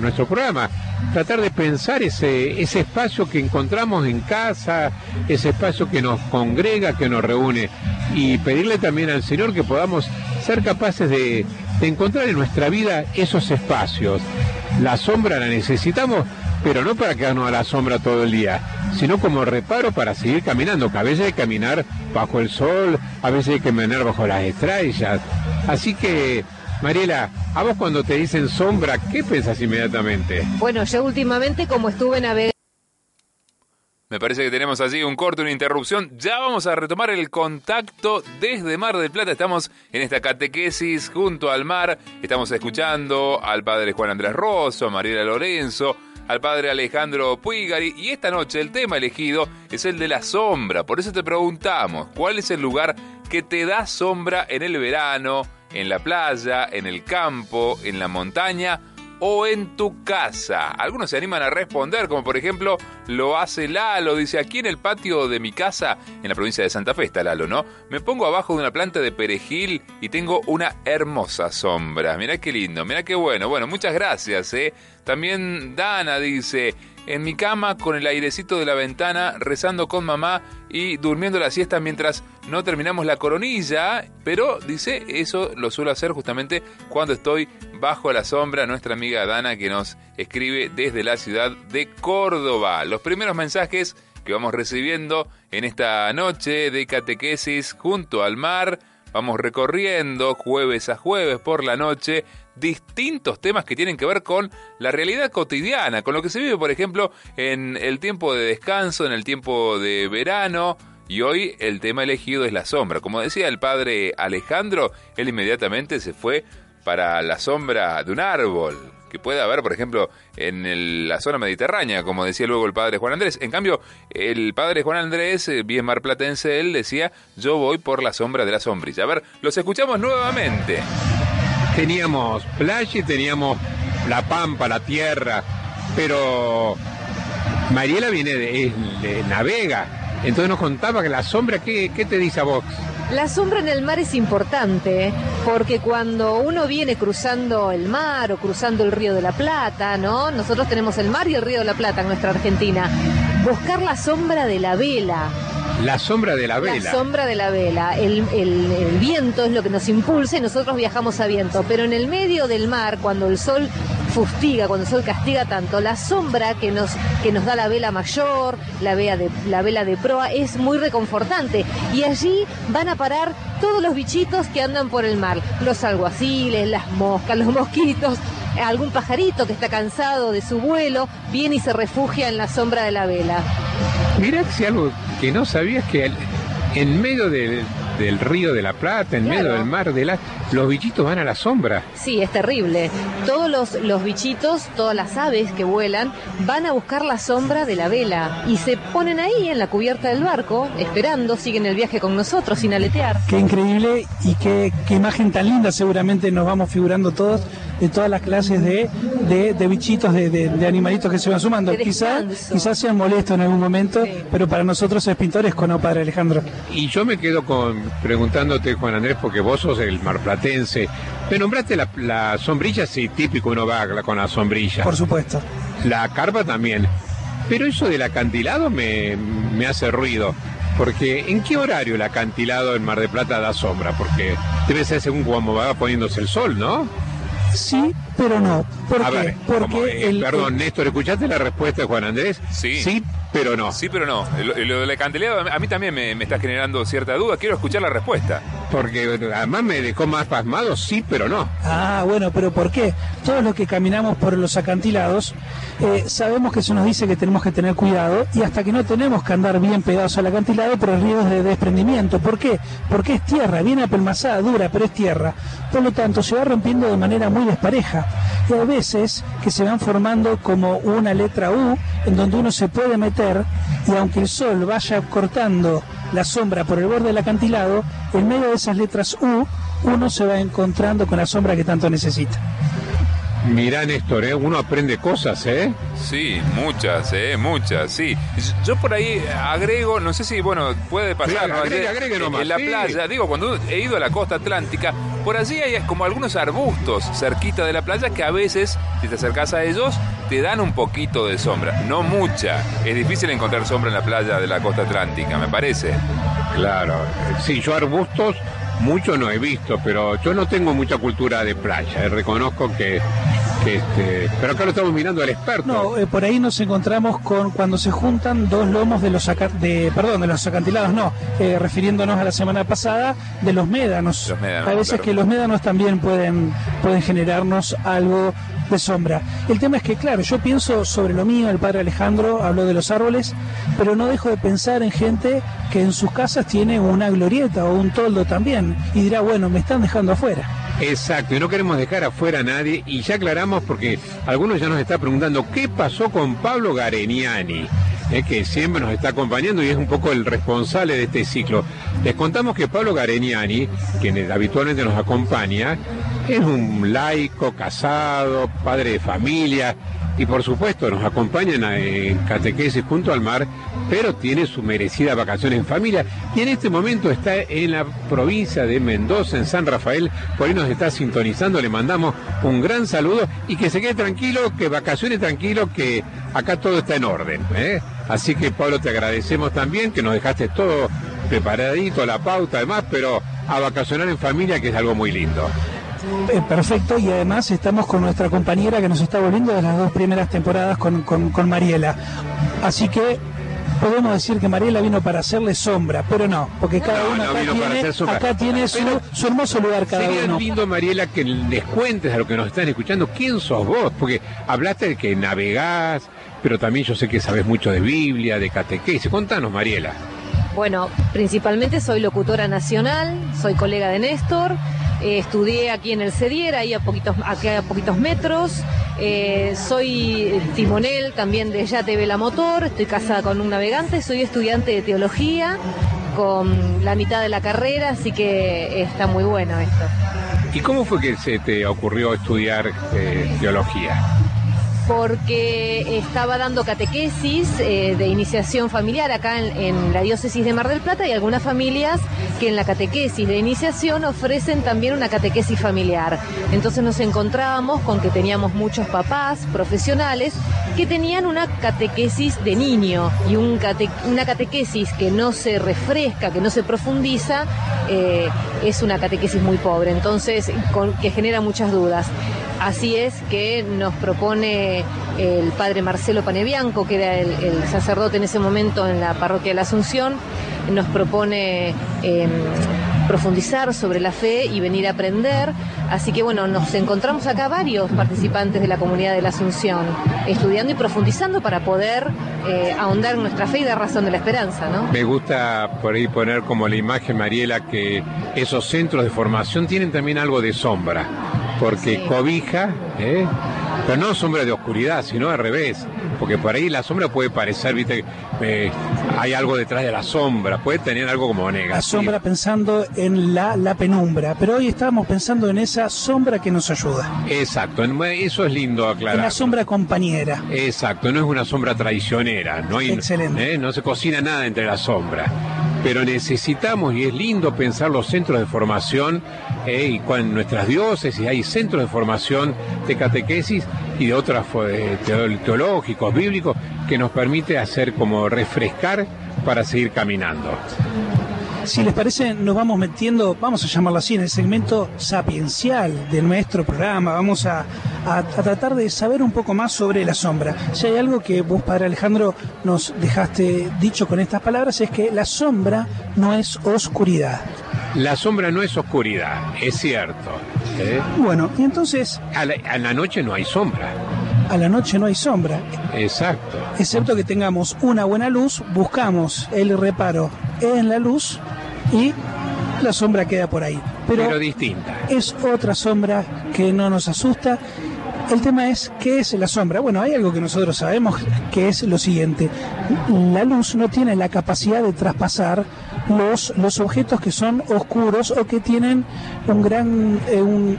nuestro programa, tratar de pensar ese, ese espacio que encontramos en casa, ese espacio que nos congrega, que nos reúne, y pedirle también al Señor que podamos ser capaces de, de encontrar en nuestra vida esos espacios. La sombra la necesitamos, pero no para quedarnos a la sombra todo el día, sino como reparo para seguir caminando, que a veces hay que caminar bajo el sol, a veces hay que caminar bajo las estrellas. Así que Mariela, a vos cuando te dicen sombra, ¿qué pensás inmediatamente? Bueno, yo últimamente como estuve navegando... Me parece que tenemos allí un corte, una interrupción. Ya vamos a retomar el contacto desde Mar del Plata. Estamos en esta catequesis junto al mar. Estamos escuchando al padre Juan Andrés Rosso, a Mariela Lorenzo, al padre Alejandro Puigari. Y esta noche el tema elegido es el de la sombra. Por eso te preguntamos, ¿cuál es el lugar que te da sombra en el verano? En la playa, en el campo, en la montaña o en tu casa. Algunos se animan a responder, como por ejemplo lo hace Lalo, dice aquí en el patio de mi casa, en la provincia de Santa Fe está Lalo, ¿no? Me pongo abajo de una planta de perejil y tengo una hermosa sombra. Mirá qué lindo, mirá qué bueno. Bueno, muchas gracias, ¿eh? También Dana dice, en mi cama con el airecito de la ventana, rezando con mamá y durmiendo la siesta mientras no terminamos la coronilla, pero dice, eso lo suelo hacer justamente cuando estoy bajo la sombra, nuestra amiga Dana que nos escribe desde la ciudad de Córdoba. Los primeros mensajes que vamos recibiendo en esta noche de catequesis junto al mar, vamos recorriendo jueves a jueves por la noche distintos temas que tienen que ver con la realidad cotidiana, con lo que se vive, por ejemplo, en el tiempo de descanso, en el tiempo de verano. Y hoy el tema elegido es la sombra. Como decía el padre Alejandro, él inmediatamente se fue para la sombra de un árbol, que puede haber, por ejemplo, en la zona mediterránea, como decía luego el padre Juan Andrés. En cambio, el padre Juan Andrés, eh, bien marplatense, él decía, yo voy por la sombra de la sombrilla. A ver, los escuchamos nuevamente teníamos playa y teníamos la pampa, la tierra, pero Mariela viene de, navega, entonces nos contaba que la sombra, ¿qué, ¿qué te dice a vos? La sombra en el mar es importante porque cuando uno viene cruzando el mar o cruzando el río de la Plata, ¿no? Nosotros tenemos el mar y el río de la Plata en nuestra Argentina. Buscar la sombra de la vela, la sombra de la vela. La sombra de la vela. El, viento es lo que nos impulsa y nosotros viajamos a viento. Pero en el medio del mar, cuando el sol fustiga, cuando el sol castiga tanto, la sombra que nos, que nos da la vela mayor, la vela, de, la vela de proa, es muy reconfortante. Y allí van a parar todos los bichitos que andan por el mar. Los alguaciles, las moscas, los mosquitos, algún pajarito que está cansado de su vuelo, viene y se refugia en la sombra de la vela. Mira si algo que no sabías que en medio del, río de la Plata, en medio del mar de la, los bichitos van a la sombra. Sí, es terrible. Todos los, los bichitos, todas las aves que vuelan, van a buscar la sombra de la vela y se ponen ahí en la cubierta del barco, esperando, siguen el viaje con nosotros sin aletear. Qué increíble y qué, qué imagen tan linda seguramente nos vamos figurando todos de todas las clases de, de, bichitos, de, de, animalitos que se van sumando. Quizás quizás sean molestos en algún momento, pero para nosotros es pintores con no, padre Alejandro. Y yo me quedo con preguntándote, Juan Andrés, porque vos sos el marplatense. Me nombraste la, sombrilla, sí, típico uno va con la sombrilla. Por supuesto. La carpa también. Pero eso del acantilado me, me hace ruido. Porque ¿en qué horario el acantilado en Mar de Plata da sombra? Porque debe ser según cómo va poniéndose el sol, ¿no? Sí, pero no. ¿Por qué? Porque eh, el, perdón, Néstor, ¿escuchaste la respuesta de Juan Andrés? Sí. Sí, pero no. Sí, pero no. Lo, del acantilado a mí también me, está generando cierta duda. Quiero escuchar la respuesta. Porque además me dejó más pasmado, sí, pero no. Ah, bueno, pero ¿por qué? Todos los que caminamos por los acantilados eh, sabemos que eso nos dice que tenemos que tener cuidado y hasta que no tenemos que andar bien pegados al acantilado por el riesgo de desprendimiento. ¿Por qué? Porque es tierra, bien apelmazada, dura, pero es tierra. Por lo tanto, se va rompiendo de manera muy despareja. Y hay veces que se van formando como una letra U en donde uno se puede meter y aunque el sol vaya cortando la sombra por el borde del acantilado, en medio de esas letras U, uno se va encontrando con la sombra que tanto necesita. Mirá, Néstor, ¿eh? uno aprende cosas, ¿eh? Sí, muchas, ¿eh? Muchas, sí. Yo por ahí agrego, no sé si, bueno, puede pasar, agregue, agregue en la playa, digo, cuando he ido a la costa atlántica, por allí hay como algunos arbustos cerquita de la playa que a veces, si te acercas a ellos, te dan un poquito de sombra. No mucha. Es difícil encontrar sombra en la playa de la costa atlántica, me parece. Claro. Sí, yo arbustos mucho no he visto, pero yo no tengo mucha cultura de playa. Eh, reconozco que, que, este, pero acá lo estamos mirando al experto. No, eh, por ahí nos encontramos con cuando se juntan dos lomos de los aca- de perdón, de los acantilados, no, eh, refiriéndonos a la semana pasada de los médanos. Los médanos, a veces claro. que los médanos también pueden pueden generarnos algo de sombra. El tema es que, claro, yo pienso sobre lo mío, el padre Alejandro habló de los árboles, pero no dejo de pensar en gente que en sus casas tiene una glorieta o un toldo también y dirá, bueno, me están dejando afuera. Exacto, y no queremos dejar afuera a nadie, y ya aclaramos porque algunos ya nos están preguntando qué pasó con Pablo Gareniani, que siempre nos está acompañando y es un poco el responsable de este ciclo. Les contamos que Pablo Gareniani, quien habitualmente nos acompaña, es un laico, casado, padre de familia, y por supuesto nos acompaña en, en catequesis junto al mar, pero tiene su merecida vacaciones en familia y en este momento está en la provincia de Mendoza, en San Rafael, por ahí nos está sintonizando, le mandamos un gran saludo y que se quede tranquilo, que vacaciones tranquilo, que acá todo está en orden. ¿eh? Así que Pablo te agradecemos también que nos dejaste todo preparadito, la pauta además, pero a vacacionar en familia que es algo muy lindo. Eh, perfecto, y además estamos con nuestra compañera que nos está volviendo de las dos primeras temporadas con, con, con Mariela. Así que podemos decir que Mariela vino para hacerle sombra, pero no, porque cada No, uno no acá vino para tiene, acá tiene su, su hermoso lugar cada Sería uno. lindo, Mariela, que les cuentes a los que nos están escuchando quién sos vos, porque hablaste de que navegás, pero también yo sé que sabes mucho de Biblia, de catequesis. Contanos, Mariela. Bueno, principalmente soy locutora nacional, soy colega de Néstor, eh, estudié aquí en el CEDIER, ahí a poquitos, aquí a poquitos metros, eh, soy timonel también de Yate Vela Motor, estoy casada con un navegante, soy estudiante de teología con la mitad de la carrera, así que está muy bueno esto. ¿Y cómo fue que se te ocurrió estudiar eh, teología? Porque estaba dando catequesis eh, de iniciación familiar acá en, la diócesis de Mar del Plata y algunas familias que en la catequesis de iniciación ofrecen también una catequesis familiar. Entonces nos encontrábamos con que teníamos muchos papás profesionales que tenían una catequesis de niño y un cate- una catequesis que no se refresca, que no se profundiza, eh, es una catequesis muy pobre, entonces que genera muchas dudas. Así es que nos propone el padre Marcelo Panebianco, que era el, sacerdote en ese momento en la parroquia de la Asunción, nos propone eh, profundizar sobre la fe y venir a aprender. Así que bueno, nos encontramos acá varios participantes de la comunidad de la Asunción, estudiando y profundizando para poder eh, ahondar en nuestra fe y dar razón de la esperanza, ¿no? Me gusta por ahí poner como la imagen, Mariela, que esos centros de formación tienen también algo de sombra, porque Sí. cobija, ¿eh? pero no sombra de oscuridad, sino al revés, porque por ahí la sombra puede parecer, viste, eh, hay algo detrás de la sombra, puede tener algo como negativo. La sombra pensando en la, la penumbra, pero hoy estábamos pensando en esa sombra que nos ayuda, Exacto, eso es lindo aclarar. la sombra compañera. Exacto, no es una sombra traicionera, no hay, Excelente. ¿eh? no se cocina nada entre la sombra. Pero necesitamos, y es lindo pensar los centros de formación, y en nuestras diócesis hay centros de formación de catequesis y de otros eh, teo- teológicos, bíblicos, que nos permite hacer como refrescar para seguir caminando. Si les parece, nos vamos metiendo, vamos a llamarlo así, en el segmento sapiencial de nuestro programa. Vamos a, a- a tratar de saber un poco más sobre la sombra. Si hay algo que vos, Padre Alejandro, nos dejaste dicho con estas palabras, es que la sombra no es oscuridad. La sombra no es oscuridad, es cierto. ¿eh? Bueno, y entonces, A, la, a la noche no hay sombra, a la noche no hay sombra. exacto. Excepto que tengamos una buena luz, buscamos el reparo en la luz y la sombra queda por ahí. Pero, Pero distinta. es otra sombra que no nos asusta. El tema es, ¿qué es la sombra? Bueno, hay algo que nosotros sabemos que es lo siguiente. La luz no tiene la capacidad de traspasar los, los objetos que son oscuros o que tienen un gran, eh, un,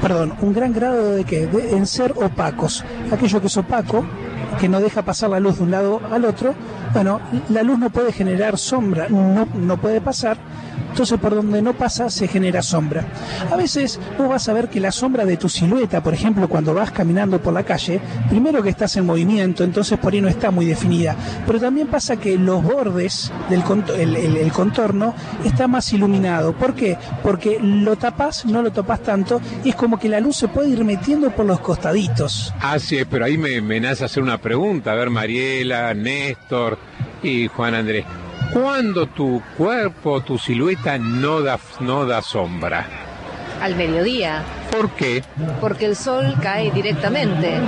perdón, un gran grado de qué? De- en ser opacos. Aquello que es opaco, que no deja pasar la luz de un lado al otro, bueno, la luz no puede generar sombra, no, no puede pasar Entonces por donde no pasa se genera sombra. A veces vos vas a ver que la sombra de tu silueta, por ejemplo, cuando vas caminando por la calle, primero que estás en movimiento, entonces por ahí no está muy definida. Pero también pasa que los bordes del el, contorno está más iluminado. ¿Por qué? Porque lo tapas, no lo tapas tanto, y es como que la luz se puede ir metiendo por los costaditos. Ah, sí, pero ahí me, me nace hacer una pregunta. A ver, Mariela, Néstor y Juan Andrés. ¿Cuándo tu cuerpo, tu silueta no da, no da sombra? Al mediodía. ¿Por qué? Porque el sol cae directamente.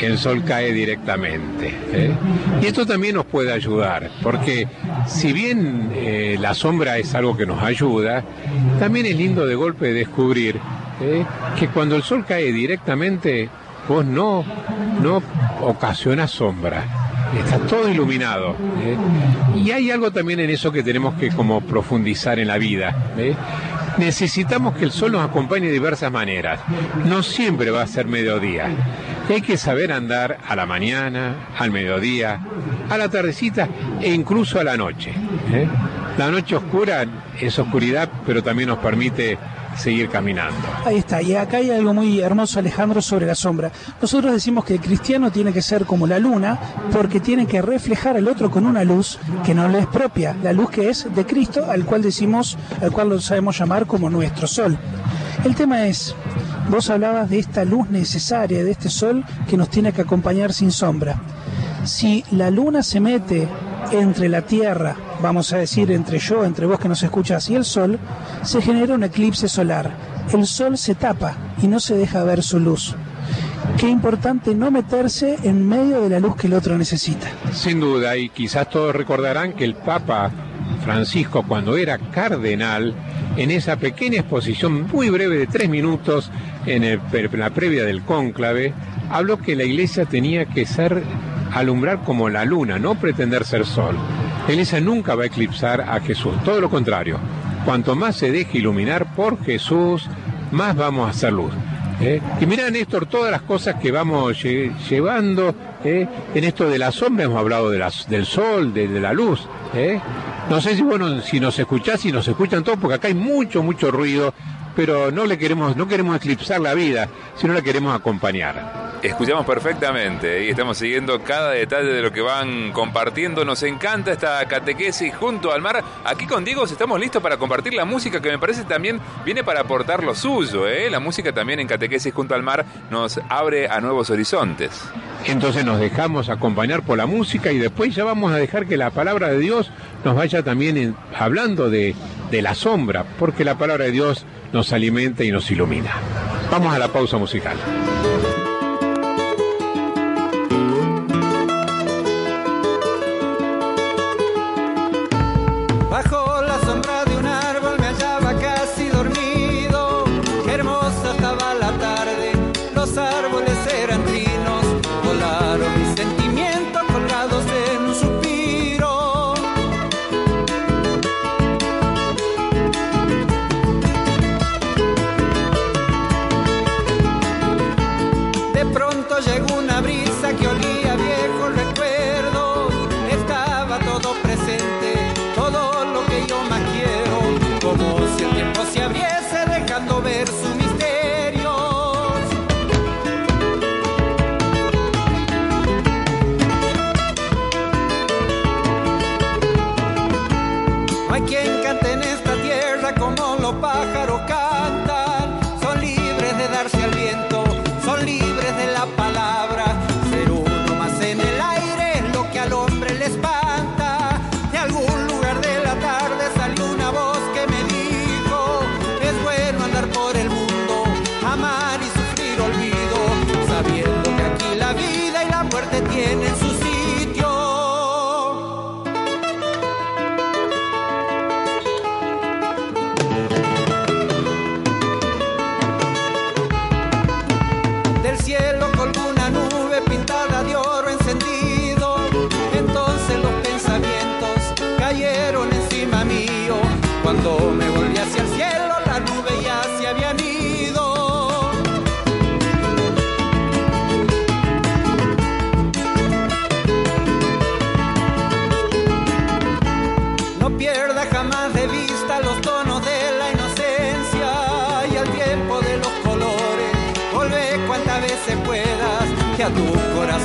El sol cae directamente. ¿eh? Y esto también nos puede ayudar, porque si bien eh, la sombra es algo que nos ayuda, también es lindo de golpe descubrir ¿eh? que cuando el sol cae directamente, vos no, no ocasionas sombra está todo iluminado. ¿eh? Y hay algo también en eso que tenemos que como profundizar en la vida. ¿eh? Necesitamos que el sol nos acompañe de diversas maneras. No siempre va a ser mediodía. hay que saber andar a la mañana, al mediodía, a la tardecita e incluso a la noche. ¿eh? La noche oscura es oscuridad, pero también nos permite seguir caminando. Ahí está, y acá hay algo muy hermoso, Alejandro, sobre la sombra. Nosotros decimos que el cristiano tiene que ser como la luna, porque tiene que reflejar al otro con una luz que no le es propia, la luz que es de Cristo, al cual decimos, al cual lo sabemos llamar como nuestro sol. El tema es, vos hablabas de esta luz necesaria, de este sol que nos tiene que acompañar sin sombra. Si la luna se mete entre la Tierra, vamos a decir entre yo, entre vos que nos escuchas y el Sol, se genera un eclipse solar. El Sol se tapa y no se deja ver su luz. Qué importante no meterse en medio de la luz que el otro necesita. Sin duda, y quizás todos recordarán que el Papa Francisco, cuando era cardenal, en esa pequeña exposición muy breve de tres minutos en, la previa del cónclave, habló que la iglesia tenía que ser alumbrar como la luna, no pretender ser sol. Iglesia nunca va a eclipsar a Jesús, todo lo contrario. Cuanto más se deje iluminar por Jesús, más vamos a hacer luz. ¿eh? Y mira, Néstor, todas las cosas que vamos llevando ¿eh? en esto de la sombra, hemos hablado de del sol, de, la luz. ¿eh? No sé si, bueno, si nos escuchás, si nos escuchan todos, porque acá hay mucho, mucho ruido, pero no le queremos, no queremos eclipsar la vida, sino la queremos acompañar. Escuchamos perfectamente y estamos siguiendo cada detalle de lo que van compartiendo. Nos encanta esta catequesis junto al mar. Aquí con Diego estamos listos para compartir la música que me parece también viene para aportar lo suyo. ¿eh? La música también en catequesis junto al mar nos abre a nuevos horizontes. Entonces nos dejamos acompañar por la música y después ya vamos a dejar que la palabra de Dios nos vaya también hablando de, de la sombra, porque la palabra de Dios nos alimenta y nos ilumina. Vamos a la pausa musical.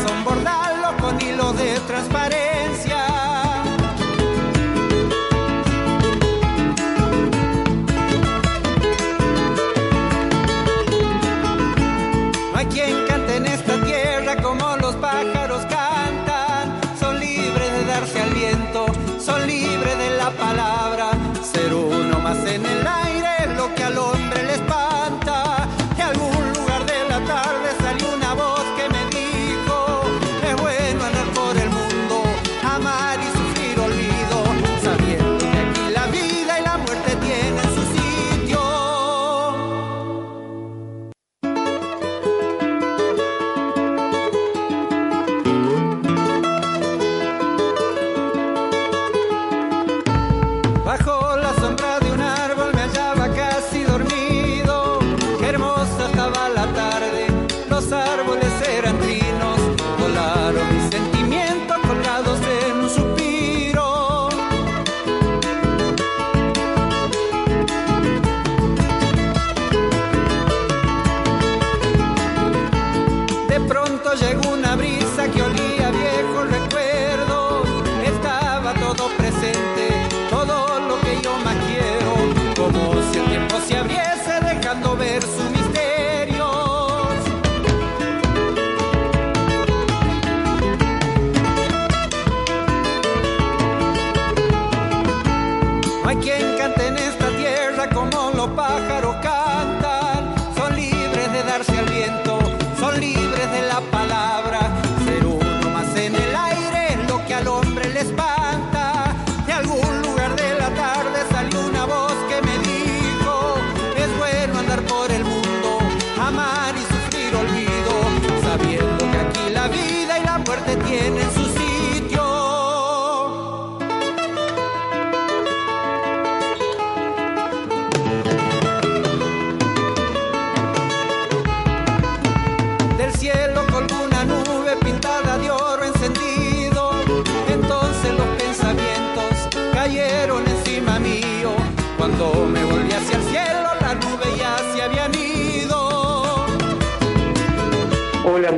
Corazón bordarlo con hilo de transparencia.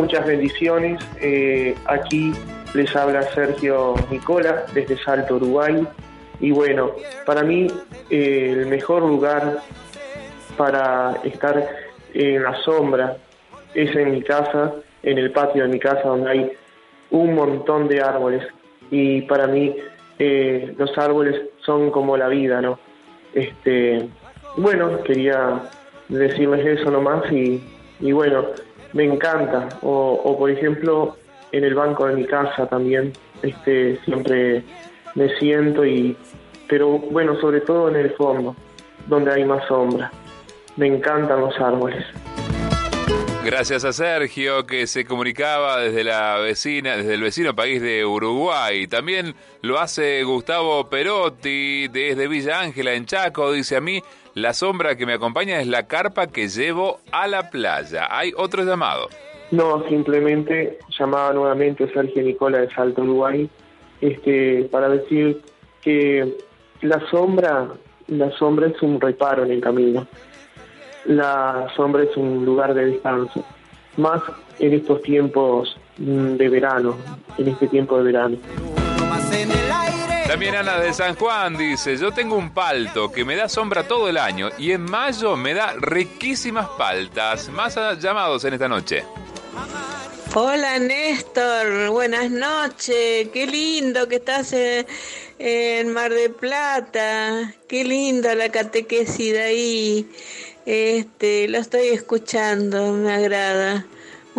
Muchas bendiciones. Eh, aquí les habla Sergio Nicola desde Salto, Uruguay. Y bueno, para mí eh, el mejor lugar para estar en la sombra es en mi casa, en el patio de mi casa donde hay un montón de árboles. Y para mí eh, los árboles son como la vida, ¿no? Este, bueno, quería decirles eso nomás y, y bueno, me encanta. O, o, por ejemplo, en el banco de mi casa también, este, siempre me siento y, pero bueno, sobre todo en el fondo, donde hay más sombra. Me encantan los árboles. Gracias a Sergio que se comunicaba desde la vecina, desde el vecino país de Uruguay. También lo hace Gustavo Perotti desde Villa Ángela en Chaco. Dice a mí, la sombra que me acompaña es la carpa que llevo a la playa. Hay otro llamado. No, simplemente llamaba nuevamente a Sergio Nicola de Salto Uruguay, este, para decir que la sombra, la sombra es un reparo en el camino. La sombra es un lugar de descanso, más en estos tiempos mm, de verano, en este tiempo de verano. También Ana de San Juan dice, yo tengo un palto que me da sombra todo el año y en mayo me da riquísimas paltas. Más llamados en esta noche. Hola Néstor, buenas noches, qué lindo que estás en, en Mar de Plata, qué linda la catequesis de ahí, este, lo estoy escuchando, me agrada.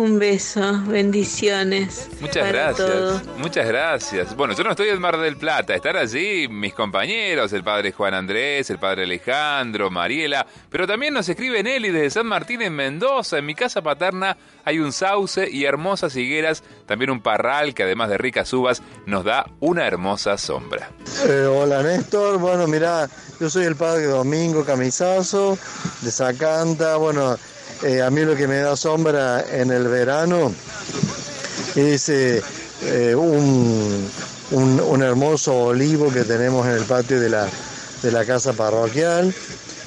Un beso, bendiciones. Muchas para gracias. Muchas gracias. Bueno, yo no estoy en Mar del Plata, estar allí mis compañeros, el padre Juan Andrés, el padre Alejandro, Mariela, pero también nos escribe Nelly desde San Martín en Mendoza. En mi casa paterna hay un sauce y hermosas higueras, también un parral que además de ricas uvas nos da una hermosa sombra. Eh, hola Néstor, bueno mira, yo soy el padre Domingo Camisazo de Sacanta, bueno, eh, a mí lo que me da sombra en el verano es eh, eh, un, un, hermoso olivo que tenemos en el patio de la, de la casa parroquial.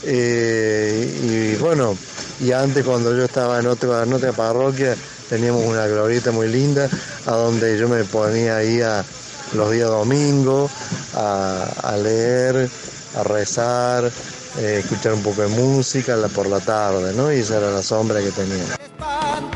Y bueno, y antes cuando yo estaba en otra, en otra parroquia teníamos una glorieta muy linda a donde yo me ponía ahí los días domingos a, a leer, a rezar, eh, escuchar un poco de música por la tarde, ¿no? Y esa era la sombra que tenía.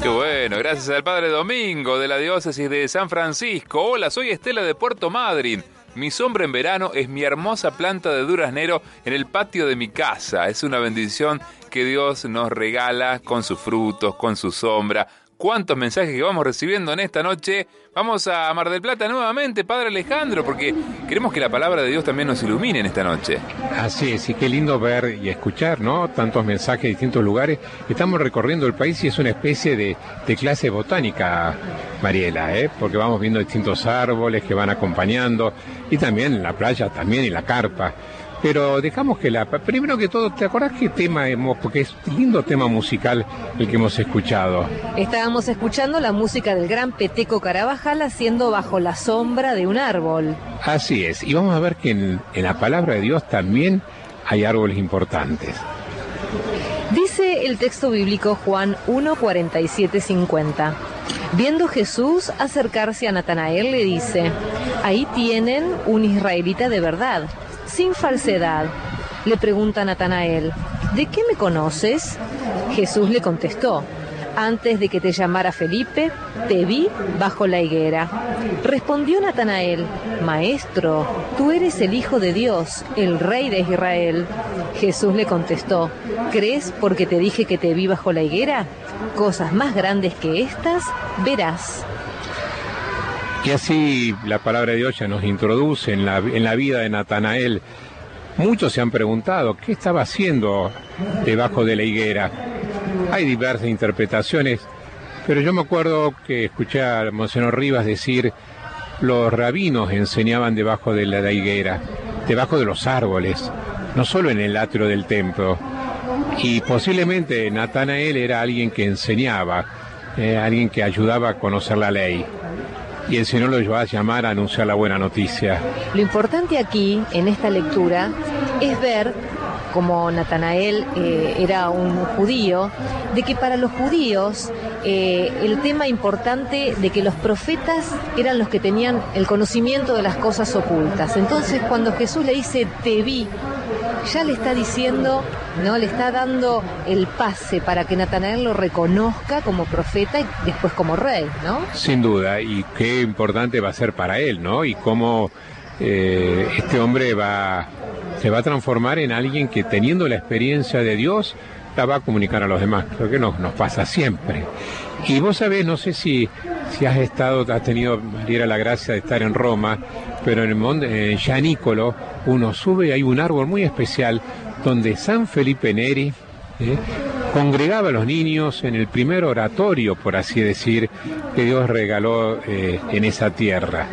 Qué bueno, gracias al Padre Domingo de la diócesis de San Francisco. Hola, soy Estela de Puerto Madryn. Mi sombra en verano es mi hermosa planta de duraznero en el patio de mi casa. Es una bendición que Dios nos regala con sus frutos, con su sombra, cuántos mensajes que vamos recibiendo en esta noche. Vamos a Mar del Plata nuevamente, Padre Alejandro, porque queremos que la palabra de Dios también nos ilumine en esta noche. Así es, y qué lindo ver y escuchar, ¿no? Tantos mensajes de distintos lugares. Estamos recorriendo el país y es una especie de, clase botánica, Mariela, ¿eh? Porque vamos viendo distintos árboles que van acompañando y también la playa, también y la carpa. Pero dejamos que la... Primero que todo, ¿te acordás qué tema hemos...? Porque es un lindo tema musical el que hemos escuchado. Estábamos escuchando la música del gran Peteco Carabajal haciendo bajo la sombra de un árbol. Así es. Y vamos a ver que en, en la palabra de Dios también hay árboles importantes. Dice el texto bíblico Juan 1, 47, 50. Viendo Jesús acercarse a Natanael, le dice, ahí tienen un israelita de verdad sin falsedad. Le pregunta Natanael, ¿de qué me conoces? Jesús le contestó, antes de que te llamara Felipe, te vi bajo la higuera. Respondió Natanael, Maestro, tú eres el Hijo de Dios, el Rey de Israel. Jesús le contestó, ¿crees porque te dije que te vi bajo la higuera? Cosas más grandes que estas verás. Y así la palabra de Dios ya nos introduce en la, en la vida de Natanael. Muchos se han preguntado qué estaba haciendo debajo de la higuera. Hay diversas interpretaciones, pero yo me acuerdo que escuché a Monseñor Rivas decir los rabinos enseñaban debajo de la higuera, debajo de los árboles, no solo en el atrio del templo. Y posiblemente Natanael era alguien que enseñaba, eh, alguien que ayudaba a conocer la ley y el Señor lo va a llamar a anunciar la buena noticia. Lo importante aquí, en esta lectura, es ver como Natanael eh, era un judío, de que para los judíos eh, el tema importante de que los profetas eran los que tenían el conocimiento de las cosas ocultas. Entonces cuando Jesús le dice, te vi, ya le está diciendo, ¿no? Le está dando el pase para que Natanael lo reconozca como profeta y después como rey, ¿no? Sin duda, y qué importante va a ser para él, ¿no? Y cómo eh, este hombre va, se va a transformar en alguien que teniendo la experiencia de Dios, la va a comunicar a los demás, lo que nos, nos pasa siempre. Y vos sabés, no sé si, si has estado, has tenido, Mariela, la gracia de estar en Roma, pero en el monte, en Gianicolo, uno sube y hay un árbol muy especial donde San Felipe Neri ¿eh? congregaba a los niños en el primer oratorio, por así decir, que Dios regaló eh, en esa tierra.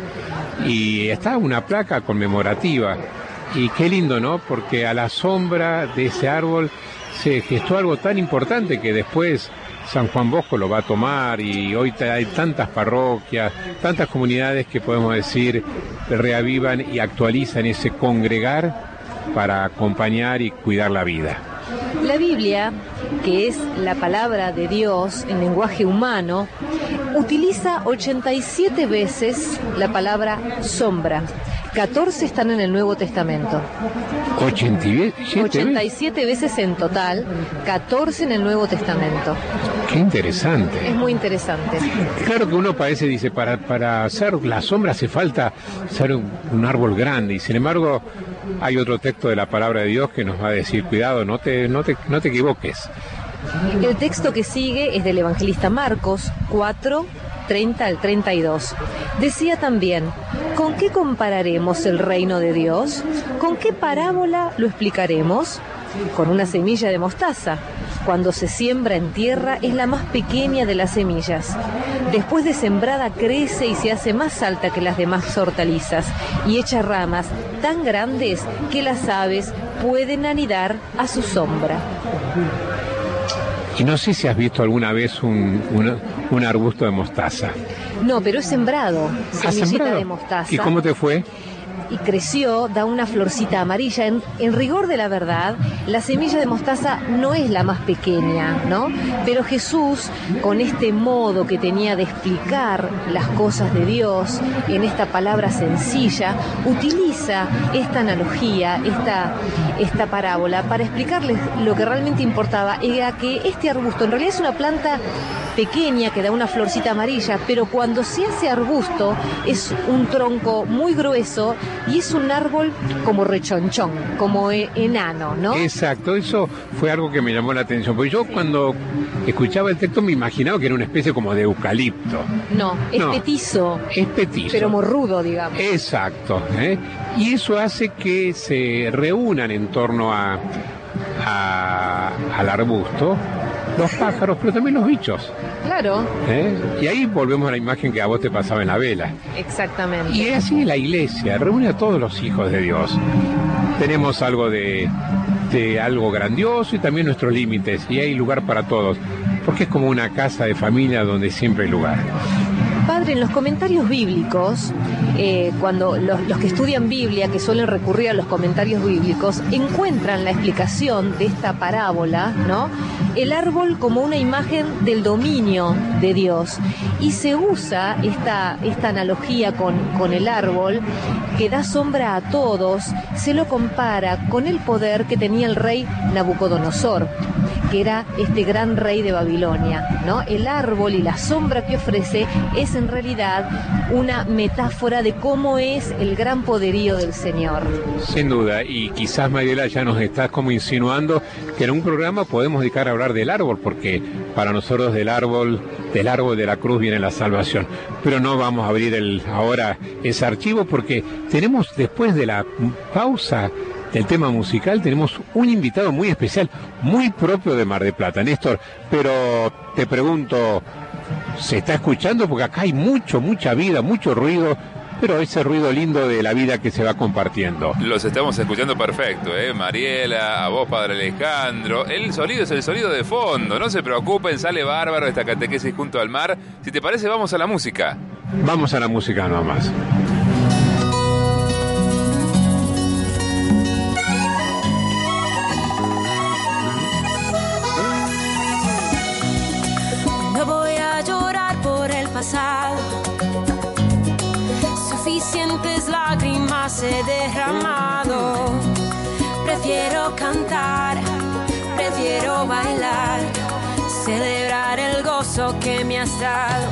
Y está una placa conmemorativa. Y qué lindo, ¿no? Porque a la sombra de ese árbol se gestó algo tan importante que después San Juan Bosco lo va a tomar y hoy hay tantas parroquias, tantas comunidades que podemos decir reavivan y actualizan ese congregar para acompañar y cuidar la vida. La Biblia, que es la palabra de Dios en lenguaje humano, utiliza 87 veces la palabra sombra. 14 están en el Nuevo Testamento. 87, 87 veces en total, 14 en el Nuevo Testamento. Qué interesante. Es muy interesante. Claro que uno parece, dice, para, para hacer la sombra hace falta ser un, un, árbol grande. Y sin embargo, hay otro texto de la palabra de Dios que nos va a decir, cuidado, no te, no te, no te equivoques. El texto que sigue es del evangelista Marcos 4, 30 al 32. Decía también, ¿con qué compararemos el reino de Dios? ¿Con qué parábola lo explicaremos? Con una semilla de mostaza. Cuando se siembra en tierra es la más pequeña de las semillas. Después de sembrada crece y se hace más alta que las demás hortalizas y echa ramas tan grandes que las aves pueden anidar a su sombra. Y no sé si has visto alguna vez un, un, un arbusto de mostaza. No, pero he sembrado semillita sembrado? de mostaza. ¿Y cómo te fue? Y creció, da una florcita amarilla. En, rigor de la verdad, la semilla de mostaza no es la más pequeña, ¿no? Pero Jesús, con este modo que tenía de explicar las cosas de Dios en esta palabra sencilla, utiliza esta analogía, esta, esta parábola, para explicarles lo que realmente importaba, era que este arbusto en realidad es una planta pequeña que da una florcita amarilla, pero cuando se hace arbusto es un tronco muy grueso y es un árbol como rechonchón, como e- enano, ¿no? Exacto, eso fue algo que me llamó la atención, porque yo cuando escuchaba el texto me imaginaba que era una especie como de eucalipto. No, es No. petizo, Es petizo. pero morrudo, digamos. Exacto. ¿eh? Y eso hace que se reúnan en torno a, a- al arbusto los pájaros, pero también los bichos. Claro, ¿eh? Y ahí volvemos a la imagen que a vos te pasaba en la vela. exactamente. Y es así la iglesia, reúne a todos los hijos de Dios. Tenemos algo de, de algo grandioso y también nuestros límites, y hay lugar para todos, porque es como una casa de familia donde siempre hay lugar. Padre, en los comentarios bíblicos, eh, cuando los, los que estudian Biblia, que suelen recurrir a los comentarios bíblicos, encuentran la explicación de esta parábola, ¿no? El árbol como una imagen del dominio de Dios. Y se usa esta, esta analogía con, con el árbol, que da sombra a todos, se lo compara con el poder que tenía el rey Nabucodonosor que era este gran rey de Babilonia, ¿no? El árbol y la sombra que ofrece es en realidad una metáfora de cómo es el gran poderío del Señor. Sin duda, y quizás Mariela ya nos estás como insinuando que en un programa podemos dedicar a hablar del árbol, porque para nosotros del árbol, del árbol de la cruz viene la salvación. Pero no vamos a abrir ahora ese archivo porque tenemos después de la pausa del tema musical, tenemos un invitado muy especial, muy propio de Mar de Plata, Néstor. Pero te pregunto, ¿se está escuchando? Porque acá hay mucho, mucha vida, mucho ruido, pero ese ruido lindo de la vida que se va compartiendo. Los estamos escuchando perfecto, ¿eh? Mariela, a vos, Padre Alejandro. El sonido es el sonido de fondo. No se preocupen, sale bárbaro esta catequesis junto al mar. Si te parece, vamos a la música. Vamos a la música nomás. He derramado. Prefiero cantar, prefiero bailar, celebrar el gozo que me has dado.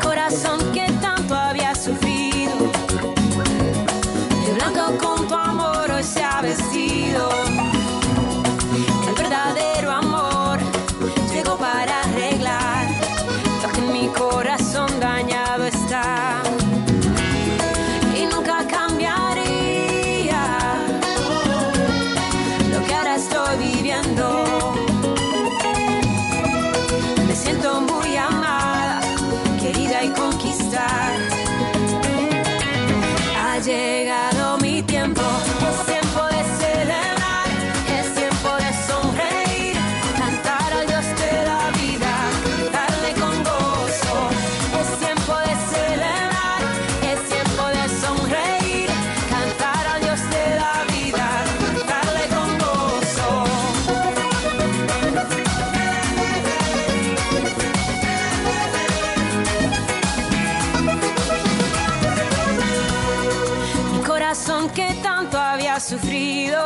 Corazón sufrido,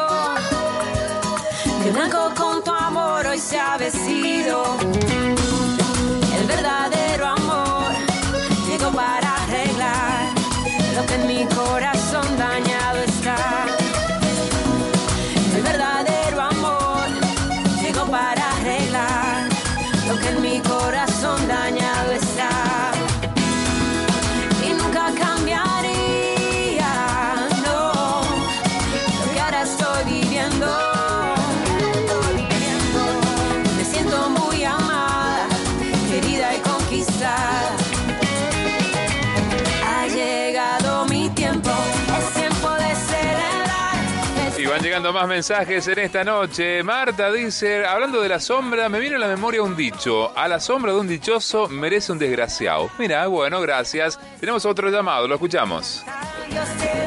más mensajes en esta noche. Marta dice, hablando de la sombra, me viene a la memoria un dicho. A la sombra de un dichoso merece un desgraciado. Mira, bueno, gracias. Tenemos otro llamado, lo escuchamos.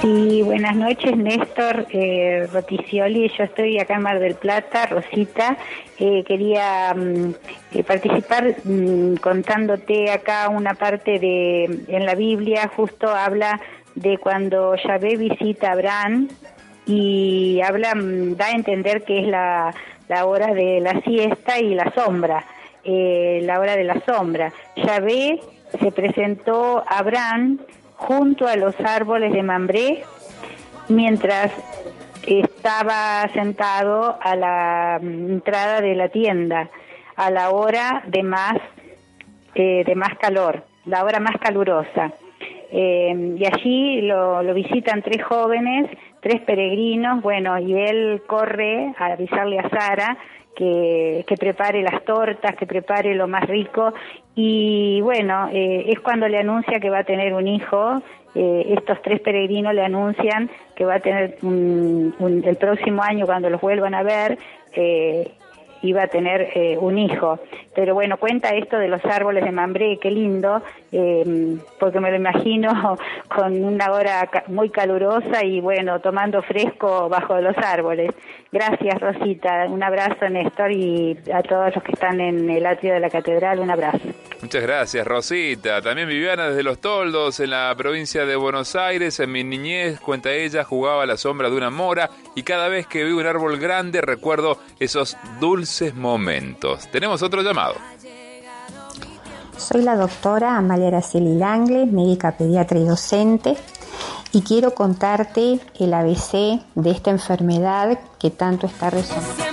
Sí, buenas noches, Néstor eh, Roticioli. Yo estoy acá en Mar del Plata, Rosita. Eh, quería mm, eh, participar mm, contándote acá una parte de en la Biblia, justo habla de cuando Yahvé visita a Abraham y habla, mm, da a entender que es la, la hora de la siesta y la sombra, eh, la hora de la sombra. Yahvé se presentó a Abraham junto a los árboles de Mambré mientras estaba sentado a la mm, entrada de la tienda a la hora de más eh, de más calor, la hora más calurosa. Eh, y allí lo, lo visitan tres jóvenes, tres peregrinos, bueno, y él corre a avisarle a Sara que, que prepare las tortas, que prepare lo más rico, y bueno, eh, es cuando le anuncia que va a tener un hijo, eh, estos tres peregrinos le anuncian que va a tener un- un- el próximo año cuando los vuelvan a ver, eh, iba a tener eh, un hijo. Pero bueno, cuenta esto de los árboles de Mambré, qué lindo, eh, porque me lo imagino con una hora muy calurosa y bueno, tomando fresco bajo los árboles. Gracias, Rosita. Un abrazo, Néstor, y a todos los que están en el atrio de la catedral, un abrazo. Muchas gracias, Rosita. También Viviana desde Los Toldos, en la provincia de Buenos Aires. En mi niñez, cuenta ella, jugaba a la sombra de una mora y cada vez que veo un árbol grande recuerdo esos dulces momentos. Tenemos otro llamado. Soy la doctora Amalia Araceli Langle, médica pediatra y docente, y quiero contarte el ABC de esta enfermedad que tanto está resonando.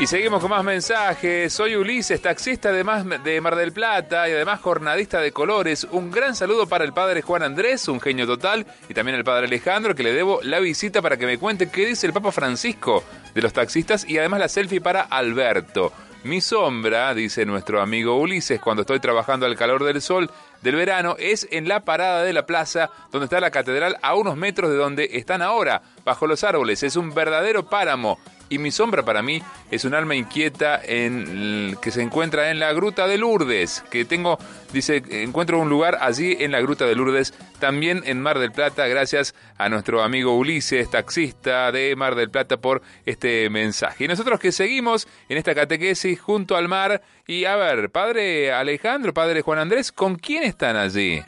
Y seguimos con más mensajes. Soy Ulises, taxista de, más- de Mar del Plata y además jornadista de colores. Un gran saludo para el padre Juan Andrés, un genio total, y también al padre Alejandro, que le debo la visita para que me cuente qué dice el Papa Francisco de los taxistas y además la selfie para Alberto. Mi sombra, dice nuestro amigo Ulises, cuando estoy trabajando al calor del sol del verano, es en la parada de la plaza donde está la catedral a unos metros de donde están ahora, bajo los árboles. Es un verdadero páramo. Y mi sombra para mí es un alma inquieta en, que se encuentra en la Gruta de Lourdes, que tengo, dice, encuentro un lugar allí en la Gruta de Lourdes, también en Mar del Plata, gracias a nuestro amigo Ulises, taxista de Mar del Plata, por este mensaje. Y nosotros que seguimos en esta catequesis junto al mar, y a ver, padre Alejandro, padre Juan Andrés, ¿con quién están allí?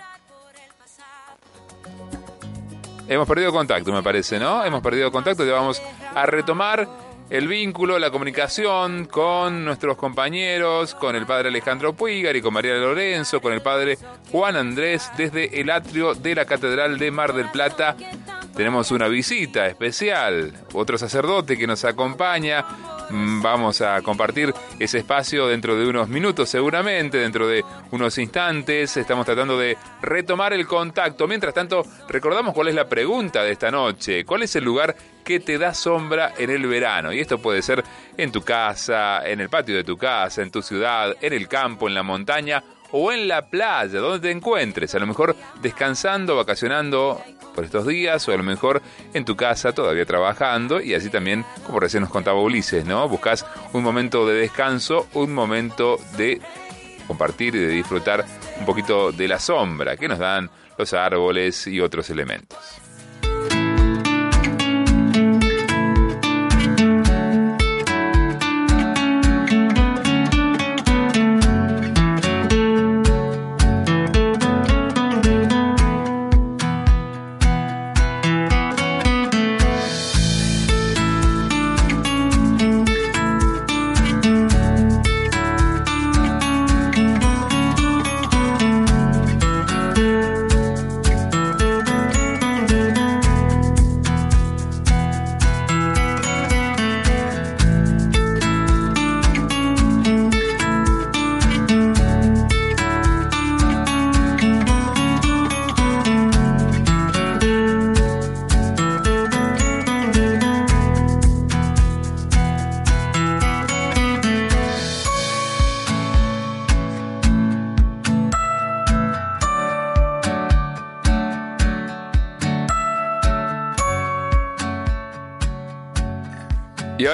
Hemos perdido contacto, me parece, ¿no? Hemos perdido contacto, ya vamos a retomar el vínculo, la comunicación con nuestros compañeros, con el padre Alejandro Puigar y con María Lorenzo, con el padre Juan Andrés desde el atrio de la Catedral de Mar del Plata. Tenemos una visita especial, otro sacerdote que nos acompaña. Mm, Vamos a compartir ese espacio dentro de unos minutos seguramente, dentro de unos instantes. Estamos tratando de retomar el contacto. Mientras tanto, recordamos cuál es la pregunta de esta noche. ¿Cuál es el lugar que te da sombra en el verano? Y esto puede ser en tu casa, en el patio de tu casa, en tu ciudad, en el campo, en la montaña o en la playa, donde te encuentres. A lo mejor descansando, vacacionando por estos días o a lo mejor en tu casa todavía trabajando y así también, como recién nos contaba Ulises, ¿no? Buscas un momento de descanso, un momento de compartir y de disfrutar un poquito de la sombra que nos dan los árboles y otros elementos.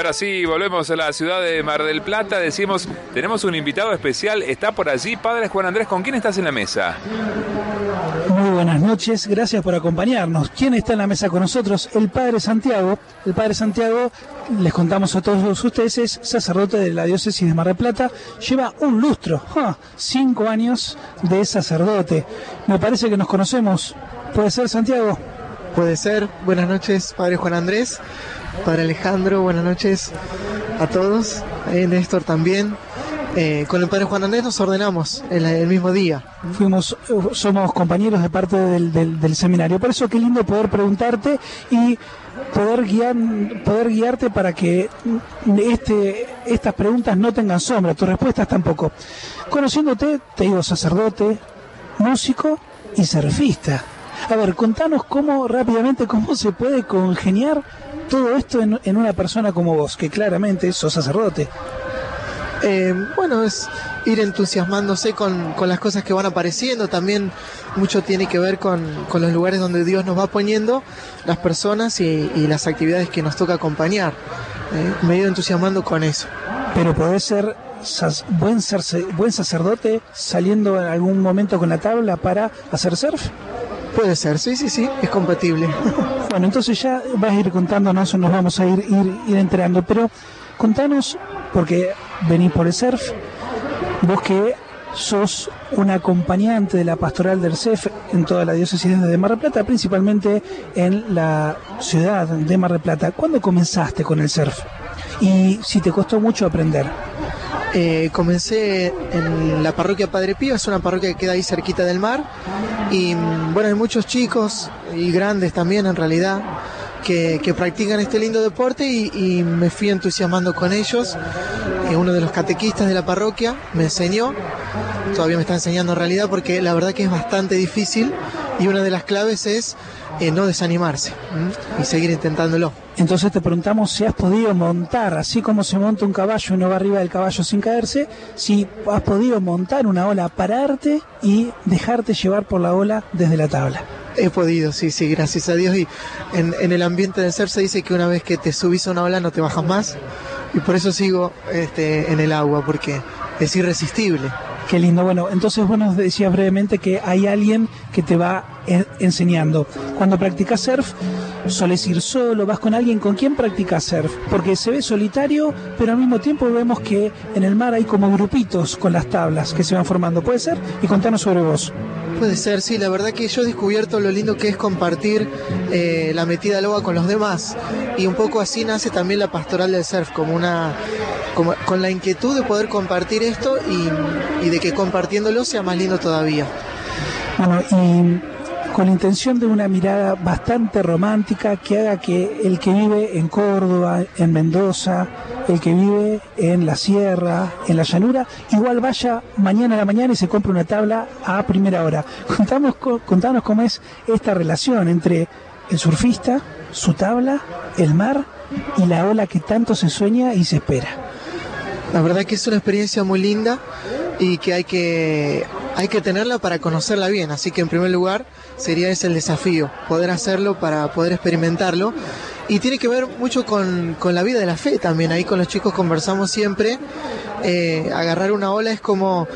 Ahora sí, volvemos a la ciudad de Mar del Plata. Decimos, tenemos un invitado especial, está por allí. Padre Juan Andrés, ¿con quién estás en la mesa? Muy buenas noches, gracias por acompañarnos. ¿Quién está en la mesa con nosotros? El Padre Santiago. El Padre Santiago, les contamos a todos ustedes, es sacerdote de la diócesis de Mar del Plata. Lleva un lustro, cinco años de sacerdote. Me parece que nos conocemos. ¿Puede ser, Santiago? Puede ser. Buenas noches, Padre Juan Andrés. Padre Alejandro, buenas noches a todos. Eh, Néstor también. Eh, con el Padre Juan Andrés nos ordenamos el, mismo día. Fuimos, eh, somos compañeros de parte del, del- del seminario. Por eso qué lindo poder preguntarte y poder guiar, poder guiarte para que este, estas preguntas no tengan sombra, tus respuestas tampoco. Conociéndote, te digo sacerdote, músico y surfista. A ver, contanos cómo rápidamente cómo se puede congeniar todo esto en, en una persona como vos, que claramente sos sacerdote. Eh, bueno, es ir entusiasmándose con, con las cosas que van apareciendo. También mucho tiene que ver con, con los lugares donde Dios nos va poniendo, las personas y, y las actividades que nos toca acompañar. Eh, me he ido entusiasmando con eso. Pero podés ser sas- buen, sarce- buen sacerdote saliendo en algún momento con la tabla para hacer surf. Puede ser, sí, sí, sí, es compatible. Bueno, entonces ya vas a ir contándonos, nos vamos a ir, ir, ir enterando, pero contanos, porque venís por el surf, vos que sos un acompañante de la pastoral del CEF en toda la diócesis de Mar del Plata, principalmente en la ciudad de Mar del Plata. ¿Cuándo comenzaste con el surf? Y si te costó mucho aprender. Eh, comencé en la parroquia Padre Pío, es una parroquia que queda ahí cerquita del mar. Y mm, bueno, hay muchos chicos y grandes también en realidad que, practican este lindo deporte y, y me fui entusiasmando con ellos. Eh, uno de los catequistas de la parroquia me enseñó, todavía me está enseñando en realidad porque la verdad que es bastante difícil y una de las claves es eh, no desanimarse ¿m? y seguir intentándolo. Entonces te preguntamos si has podido montar, así como se monta un caballo y uno va arriba del caballo sin caerse, si has podido montar una ola, pararte y dejarte llevar por la ola desde la tabla. He podido, sí, sí, gracias a Dios. Y en, en el ambiente del surf se dice que una vez que te subís a una ola no te bajas más. Y por eso sigo este, en el agua, porque es irresistible. Qué lindo. Bueno, entonces nos decías brevemente que hay alguien que te va en- enseñando. Cuando practicas surf, soles ir solo, vas con alguien. ¿Con quién practicas surf? Porque se ve solitario, pero al mismo tiempo vemos que en el mar hay como grupitos con las tablas que se van formando. ¿Puede ser? Y contanos sobre vos. Puede ser, sí, la verdad que yo he descubierto lo lindo que es compartir eh, la metida al agua con los demás. Y un poco así nace también la pastoral del surf, como una. Como, con la inquietud de poder compartir esto y, y de que compartiéndolo sea más lindo todavía. Bueno, y con la intención de una mirada bastante romántica que haga que el que vive en Córdoba, en Mendoza, el que vive en la sierra, en la llanura, igual vaya mañana a la mañana y se compre una tabla a primera hora. Contamos, co- contanos cómo es esta relación entre el surfista, su tabla, el mar y la ola que tanto se sueña y se espera. La verdad que es una experiencia muy linda y que hay que hay que tenerla para conocerla bien. Así que en primer lugar sería ese el desafío, poder hacerlo para poder experimentarlo. Y tiene que ver mucho con, con la vida de la fe también. Ahí con los chicos conversamos siempre. Eh, agarrar una ola es como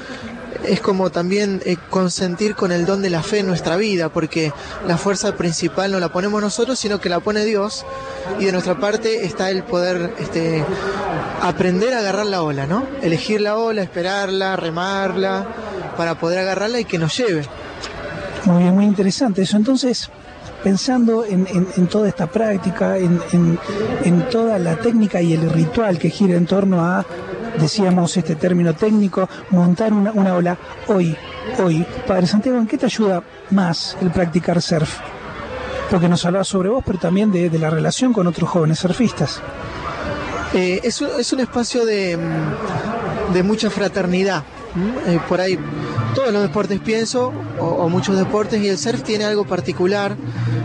es como también eh, consentir con el don de la fe en nuestra vida, porque la fuerza principal no la ponemos nosotros, sino que la pone Dios, y de nuestra parte está el poder este, aprender a agarrar la ola, ¿no? Elegir la ola, esperarla, remarla, para poder agarrarla y que nos lleve. Muy bien, muy interesante eso. Entonces, pensando en, en- toda esta práctica, en- en toda la técnica y el ritual que gira en torno a, decíamos este término técnico, montar una, una ola, hoy, hoy, Padre Santiago, ¿en qué te ayuda más el practicar surf? Porque nos hablaba sobre vos, pero también de, de la relación con otros jóvenes surfistas. Eh, es, es un espacio de, mm, de mucha fraternidad. Eh, por ahí todos los deportes pienso, o, o muchos deportes, y el surf tiene algo particular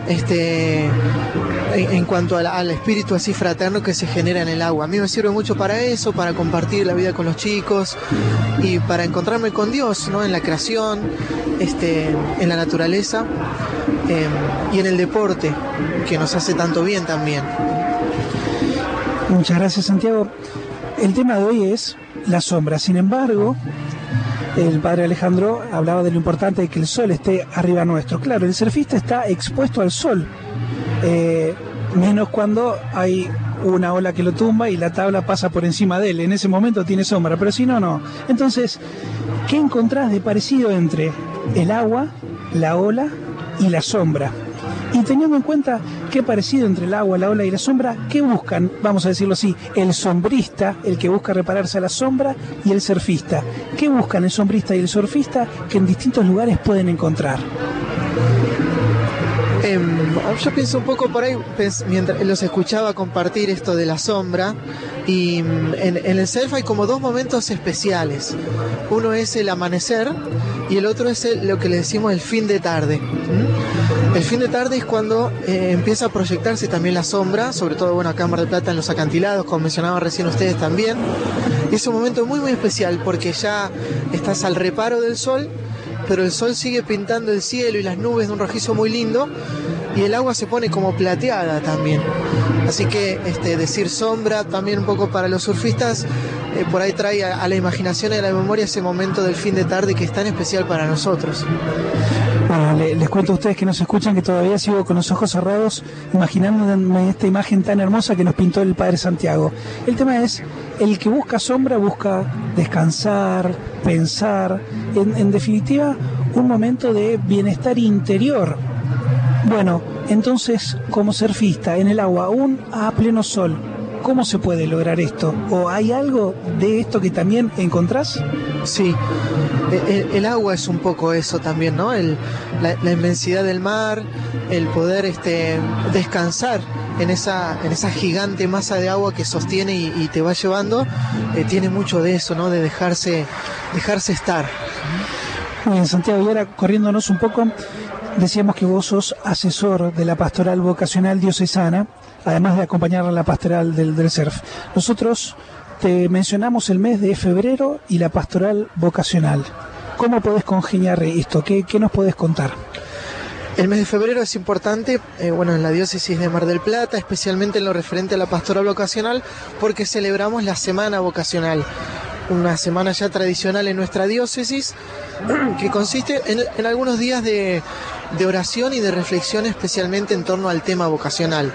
este, en, cuanto al, espíritu así fraterno que se genera en el agua. A mí me sirve mucho para eso, para compartir la vida con los chicos y para encontrarme con Dios ¿no? en la creación, este, en la naturaleza eh, y en el deporte, que nos hace tanto bien también. Muchas gracias, Santiago. El tema de hoy es la sombra. Sin embargo, el padre Alejandro hablaba de lo importante de que el sol esté arriba nuestro. Claro, el surfista está expuesto al sol, eh, menos cuando hay una ola que lo tumba y la tabla pasa por encima de él. En ese momento tiene sombra, pero si no, no. Entonces, ¿qué encontrás de parecido entre el agua, la ola y la sombra? Y teniendo en cuenta qué parecido entre el agua, la ola y la sombra, ¿qué buscan? Vamos a decirlo así, el sombrista, el que busca repararse a la sombra, y el surfista. ¿Qué buscan el sombrista y el surfista que en distintos lugares pueden encontrar? Em, yo pienso un poco por ahí, mientras los escuchaba compartir esto de la sombra, y mm, en, el self hay como dos momentos especiales. Uno es el amanecer y el otro es el- lo que le decimos el fin de tarde. El fin de tarde es cuando eh, empieza a proyectarse también la sombra, sobre todo bueno acá en Mar Plata en los acantilados, como mencionaban recién ustedes también. Y es un momento muy muy especial porque ya estás al reparo del sol pero el sol sigue pintando el cielo y las nubes de un rojizo muy lindo y el agua se pone como plateada también. Así que este, decir sombra también un poco para los surfistas, eh, por ahí trae a, la imaginación y a la memoria ese momento del fin de tarde que es tan especial para nosotros. Bueno, le- les cuento a ustedes que nos escuchan que todavía sigo con los ojos cerrados imaginándome esta imagen tan hermosa que nos pintó el Padre Santiago. El tema es, el que busca sombra busca descansar, pensar, en, en definitiva, un momento de bienestar interior. Bueno, entonces, como surfista en el agua, aún a pleno sol, ¿cómo se puede lograr esto? ¿O hay algo de esto que también encontrás? Sí, el, el agua es un poco eso también, ¿no? El- la, la inmensidad del mar, el poder este, descansar en esa, en esa gigante masa de agua que sostiene y, te va llevando, eh, tiene mucho de eso, ¿no? De dejarse, dejarse estar. Bien, Santiago, y ahora corriéndonos un poco, decíamos que vos sos asesor de la pastoral vocacional diocesana, además de acompañar a la pastoral del, del surf. Nosotros te mencionamos el mes de febrero y la pastoral vocacional. ¿Cómo podés congeniar esto? ¿Qué, qué nos podés contar? El mes de febrero es importante, eh, bueno, en la diócesis de Mar del Plata, especialmente en lo referente a la pastoral vocacional, porque celebramos la semana vocacional, una semana ya tradicional en nuestra diócesis, que consiste en, algunos días de, de oración y de reflexión, especialmente en torno al tema vocacional.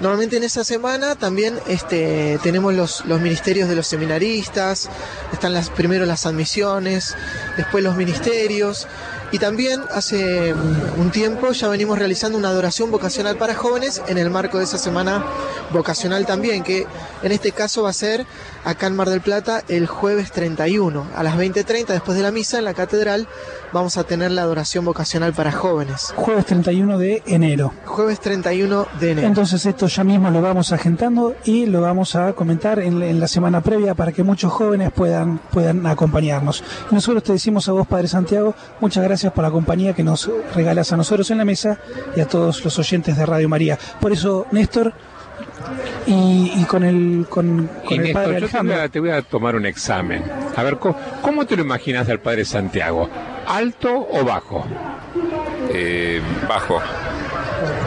Normalmente en esa semana también este, tenemos los, los ministerios de los seminaristas, están las, primero las admisiones, después los ministerios, y también hace mm, un tiempo ya venimos realizando una adoración vocacional para jóvenes en el marco de esa semana vocacional también, que en este caso va a ser acá en Mar del Plata el jueves 31 a las 20.30 después de la misa en la catedral vamos a tener la adoración vocacional para jóvenes. Jueves 31 de enero. Jueves 31 de enero. Entonces esto ya mismo lo vamos agentando y lo vamos a comentar en, en la semana previa para que muchos jóvenes puedan, puedan acompañarnos. Y nosotros te decimos a vos, Padre Santiago, muchas gracias por la compañía que nos regalas a nosotros en la mesa y a todos los oyentes de Radio María. Por eso, Néstor, y, y con el, con, con Y el Néstor, Padre yo te voy, Alejandro. a, te voy a tomar un examen. A ver, ¿cómo, cómo te lo imaginas al Padre Santiago? ¿Alto o bajo? Eh, bajo.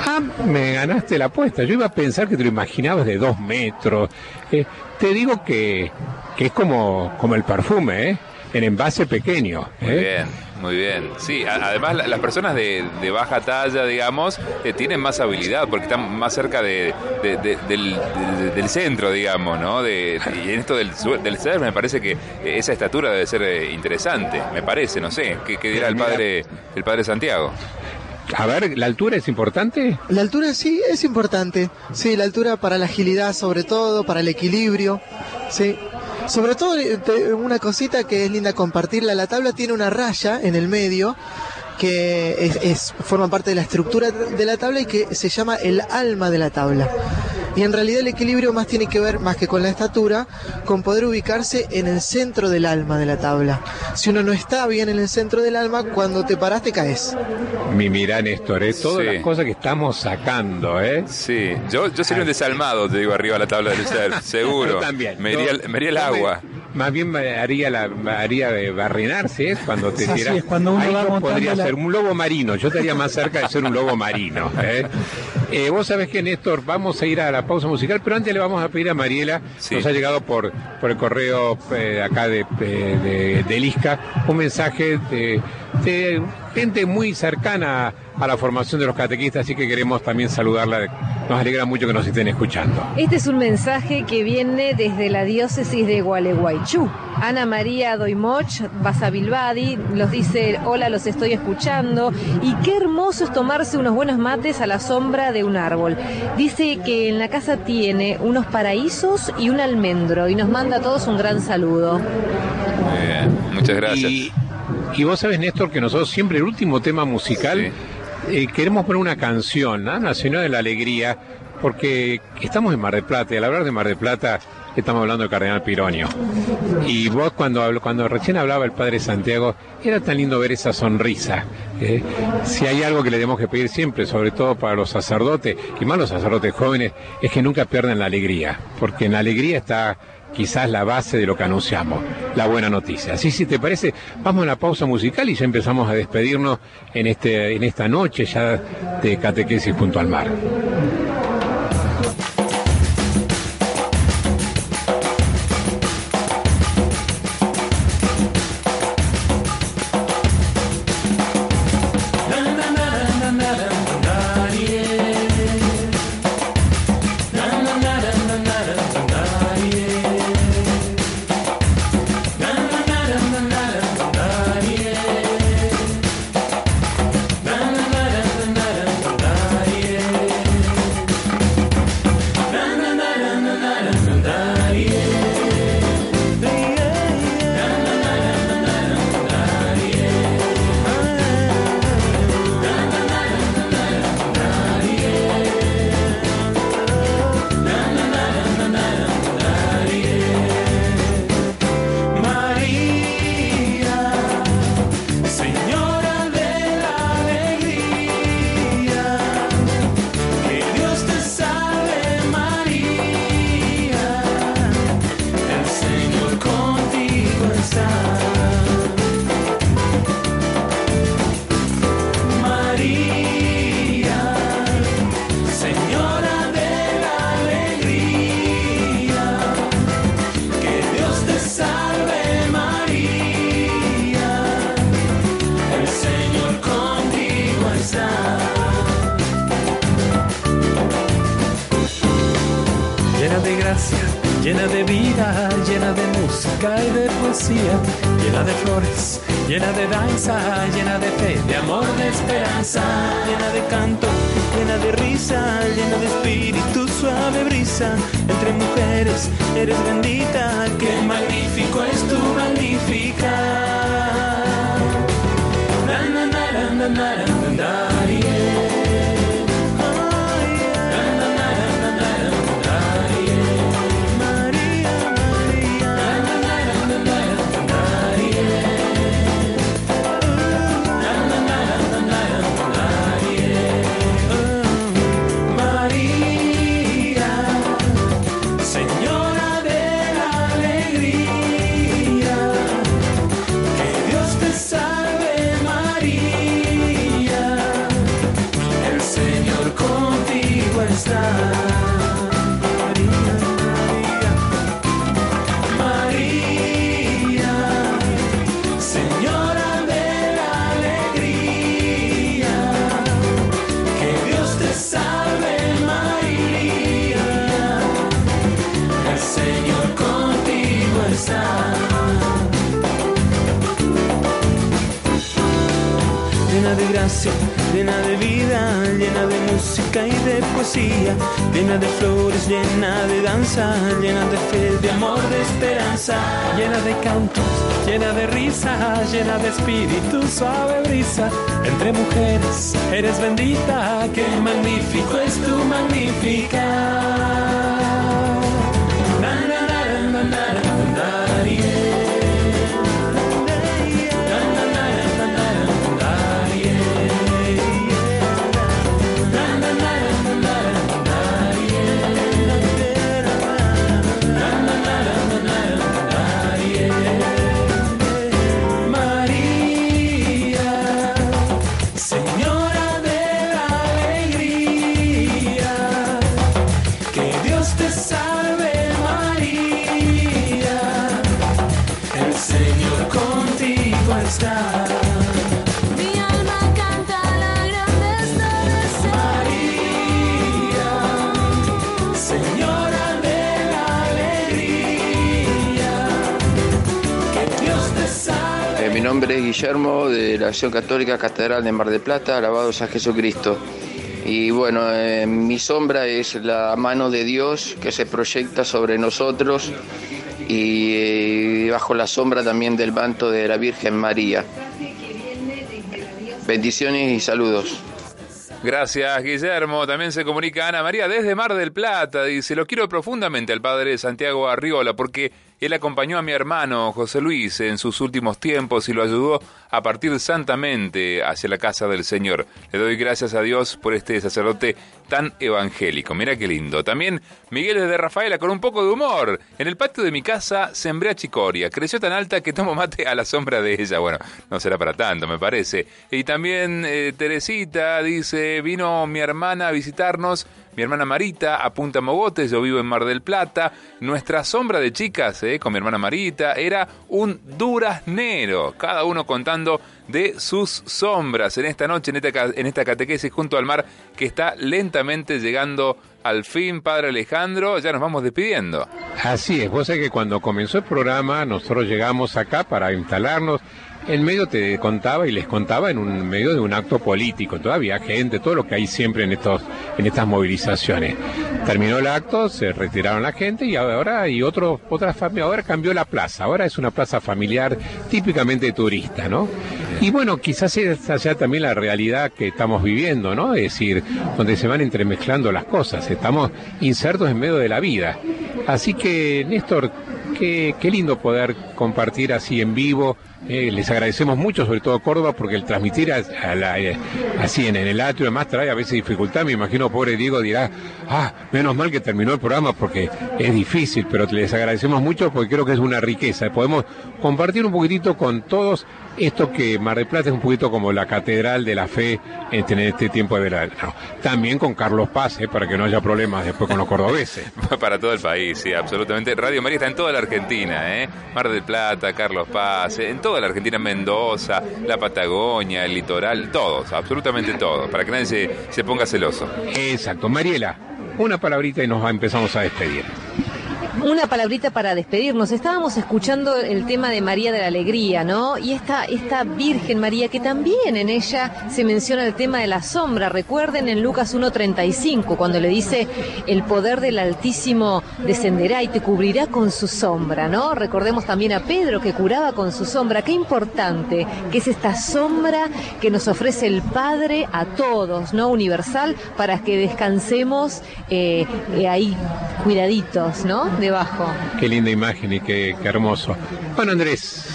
Ah, me ganaste la apuesta. Yo iba a pensar que te lo imaginabas de dos metros. Eh, te digo que, que es como, como el perfume, ¿eh? En envase pequeño. Muy ¿eh? bien, muy bien. Sí, a- además la- las personas de, de baja talla, digamos, eh, tienen más habilidad porque están más cerca de, de- de- del, de- del centro, digamos, ¿no? De, y en esto del, su- del ser me parece que esa estatura debe ser eh, interesante, me parece, no sé. ¿Qué, qué dirá el padre, el padre Santiago? A ver, ¿la altura es importante? La altura sí es importante. Sí, la altura para la agilidad sobre todo, para el equilibrio. Sí. Sobre todo eh, una cosita que es linda compartirla. La tabla tiene una raya en el medio que es- forma parte de la estructura de la tabla y que se llama el alma de la tabla. Y en realidad el equilibrio más tiene que ver, más que con la estatura, con poder ubicarse en el centro del alma de la tabla. Si uno no está bien en el centro del alma, cuando te paras te caes. Mi mirá, Néstor, ¿eh? Todas Sí. las cosas que estamos sacando, ¿eh? Sí, yo, yo sería un desalmado, te digo, arriba de la tabla del ser, seguro. Yo también. Me iría, Yo- me iría el me- agua. más bien haría la haría de barrenarse, ¿es? Cuando te Así tiras. es, cuando uno Ahí va podría la- ser un lobo marino, yo estaría más cerca de ser un lobo marino. ¿eh? Eh, vos sabés que, Néstor, vamos a ir a la pausa musical, pero antes le vamos a pedir a Mariela, nos ha llegado por, por el correo eh, acá de, de, de- del ISCA, un mensaje de, de gente muy cercana a la formación de los catequistas, así que queremos también saludarla. Nos alegra mucho que nos estén escuchando. Este es un mensaje que viene desde la diócesis de Gualeguaychú. Ana María Doimoch Basavilbadi los dice, hola, los estoy escuchando y qué hermoso es tomarse unos buenos mates a la sombra de un árbol. Dice que en la casa tiene unos paraísos y un almendro y nos manda a todos un gran saludo. Muy bien, muchas gracias. Y, y vos sabés, Néstor, que nosotros siempre el último tema musical eh, queremos poner una canción. Nacional de la Alegría, porque estamos en Mar del Plata y al hablar de Mar del Plata estamos hablando del Cardenal Pironio. Y vos cuando, habl- cuando recién hablaba el Padre Santiago, era tan lindo ver esa sonrisa. ¿eh? Si hay algo que le tenemos que pedir siempre, sobre todo para los sacerdotes, y más los sacerdotes jóvenes, es que nunca pierdan la alegría, porque en la alegría está quizás la base de lo que anunciamos, la buena noticia. Así si te parece, vamos a la pausa musical y ya empezamos a despedirnos en este en esta noche ya de catequesis junto al mar. llena de danza, llena de fe, de amor, de esperanza, llena de canto, llena de risa, llena de espíritu, suave brisa, entre mujeres eres bendita, qué magnífico es tu magnífica. Llena de vida, llena de música y de poesía, llena de flores, llena de danza, llena de fe, de amor, de esperanza, llena de cantos, llena de risa, llena de espíritu, suave brisa. Entre mujeres eres bendita, qué magnífico es tu magnífica. Guillermo de la Acción Católica Catedral de Mar del Plata, alabado sea Jesucristo. Y bueno, mi sombra es la mano de Dios que se proyecta sobre nosotros y eh, bajo la sombra también del manto de la Virgen María. Bendiciones y saludos. Gracias, Guillermo. También se comunica Ana María desde Mar del Plata. Dice, lo quiero profundamente al padre Santiago Arriola porque él acompañó a mi hermano José Luis en sus últimos tiempos y lo ayudó a partir santamente hacia la casa del Señor. Le doy gracias a Dios por este sacerdote tan evangélico. Mira qué lindo. También Miguel desde Rafaela con un poco de humor. En el patio de mi casa sembré a chicoria. Creció tan alta que tomo mate a la sombra de ella. Bueno, no será para tanto, me parece. Y también eh, Teresita dice, vino mi hermana a visitarnos mi hermana Marita a Punta Mogotes, yo vivo en Mar del Plata. Nuestra sombra de chicas, eh, con mi hermana Marita, era un duraznero, cada uno contando de sus sombras en esta noche, en esta, en esta catequesis junto al mar, que está lentamente llegando al fin, Padre Alejandro. Ya nos vamos despidiendo. Así es, vos sabés que cuando comenzó el programa nosotros llegamos acá para instalarnos. En medio te contaba y les contaba en un medio de un acto político. Todavía gente, todo lo que hay siempre en estos, en estas movilizaciones. Terminó el acto, se retiraron la gente y ahora y otros, otras familias. Ahora cambió la plaza. Ahora es una plaza familiar típicamente turista, ¿no? Y bueno, quizás esa sea también la realidad que estamos viviendo, ¿no? Es decir, donde se van entremezclando las cosas. Estamos insertos en medio de la vida. Así que, Néstor, qué, qué lindo poder compartir así en vivo. Eh, les agradecemos mucho, sobre todo Córdoba, porque el transmitir a- a la- eh, así en, en el atrio además trae a veces dificultad. Me imagino, pobre Diego dirá, ah, menos mal que terminó el programa porque es difícil, pero les agradecemos mucho porque creo que es una riqueza. Podemos compartir un poquitito con todos esto que Mar del Plata es un poquito como la catedral de la fe en este tiempo de verano. También con Carlos Paz, eh, para que no haya problemas después con los cordobeses. Para todo el país, sí, absolutamente. Radio María está en toda la Argentina, ¿eh? Mar del Plata, Carlos Paz, en toda la Argentina, Mendoza, la Patagonia, el litoral, todos, absolutamente todos, para que nadie se, se ponga celoso. Exacto. Mariela, una palabrita y nos empezamos a despedir. Una palabrita para despedirnos. Estábamos escuchando el tema de María de la Alegría, ¿no? Y esta, esta Virgen María, que también en ella se menciona el tema de la sombra. Recuerden en Lucas 1.35, cuando le dice, el poder del Altísimo descenderá y te cubrirá con su sombra, ¿no? Recordemos también a Pedro que curaba con su sombra. Qué importante que es esta sombra que nos ofrece el Padre a todos, ¿no? Universal, para que descansemos eh, eh, ahí cuidaditos, ¿no? Debajo. Qué linda imagen y qué, qué hermoso. Bueno, Andrés,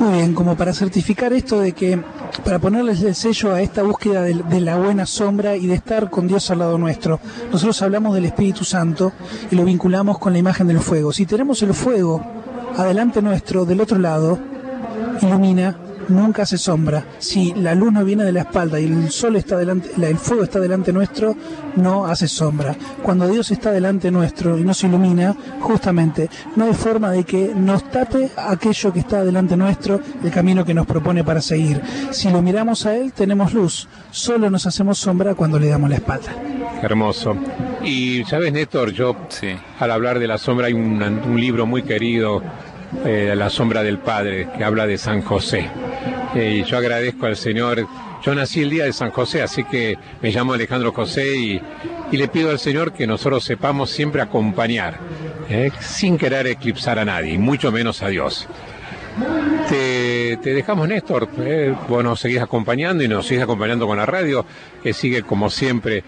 Muy bien, como para certificar esto de que, para ponerles el sello a esta búsqueda de, de la buena sombra y de estar con Dios al lado nuestro, nosotros hablamos del Espíritu Santo y lo vinculamos con la imagen del fuego. Si tenemos el fuego adelante nuestro, del otro lado, ilumina, nunca hace sombra. Si la luz no viene de la espalda y el sol está delante, la- el fuego está delante nuestro, no hace sombra. Cuando Dios está delante nuestro y nos ilumina, justamente, no hay forma de que nos tape aquello que está delante nuestro, el camino que nos propone para seguir. Si lo miramos a Él, tenemos luz. Solo nos hacemos sombra cuando le damos la espalda. hermoso. Y sabes, Néstor, yo al hablar de la sombra hay un, un libro muy querido, eh, La sombra del Padre, que habla de San José. Eh, y yo agradezco al Señor. Yo nací el día de San José, así que me llamo Alejandro José y, y le pido al Señor que nosotros sepamos siempre acompañar, eh, sin querer eclipsar a nadie, mucho menos a Dios. Te, dejamos, Néstor. Vos nos seguís acompañando y nos sigues acompañando con la radio, que sigue como siempre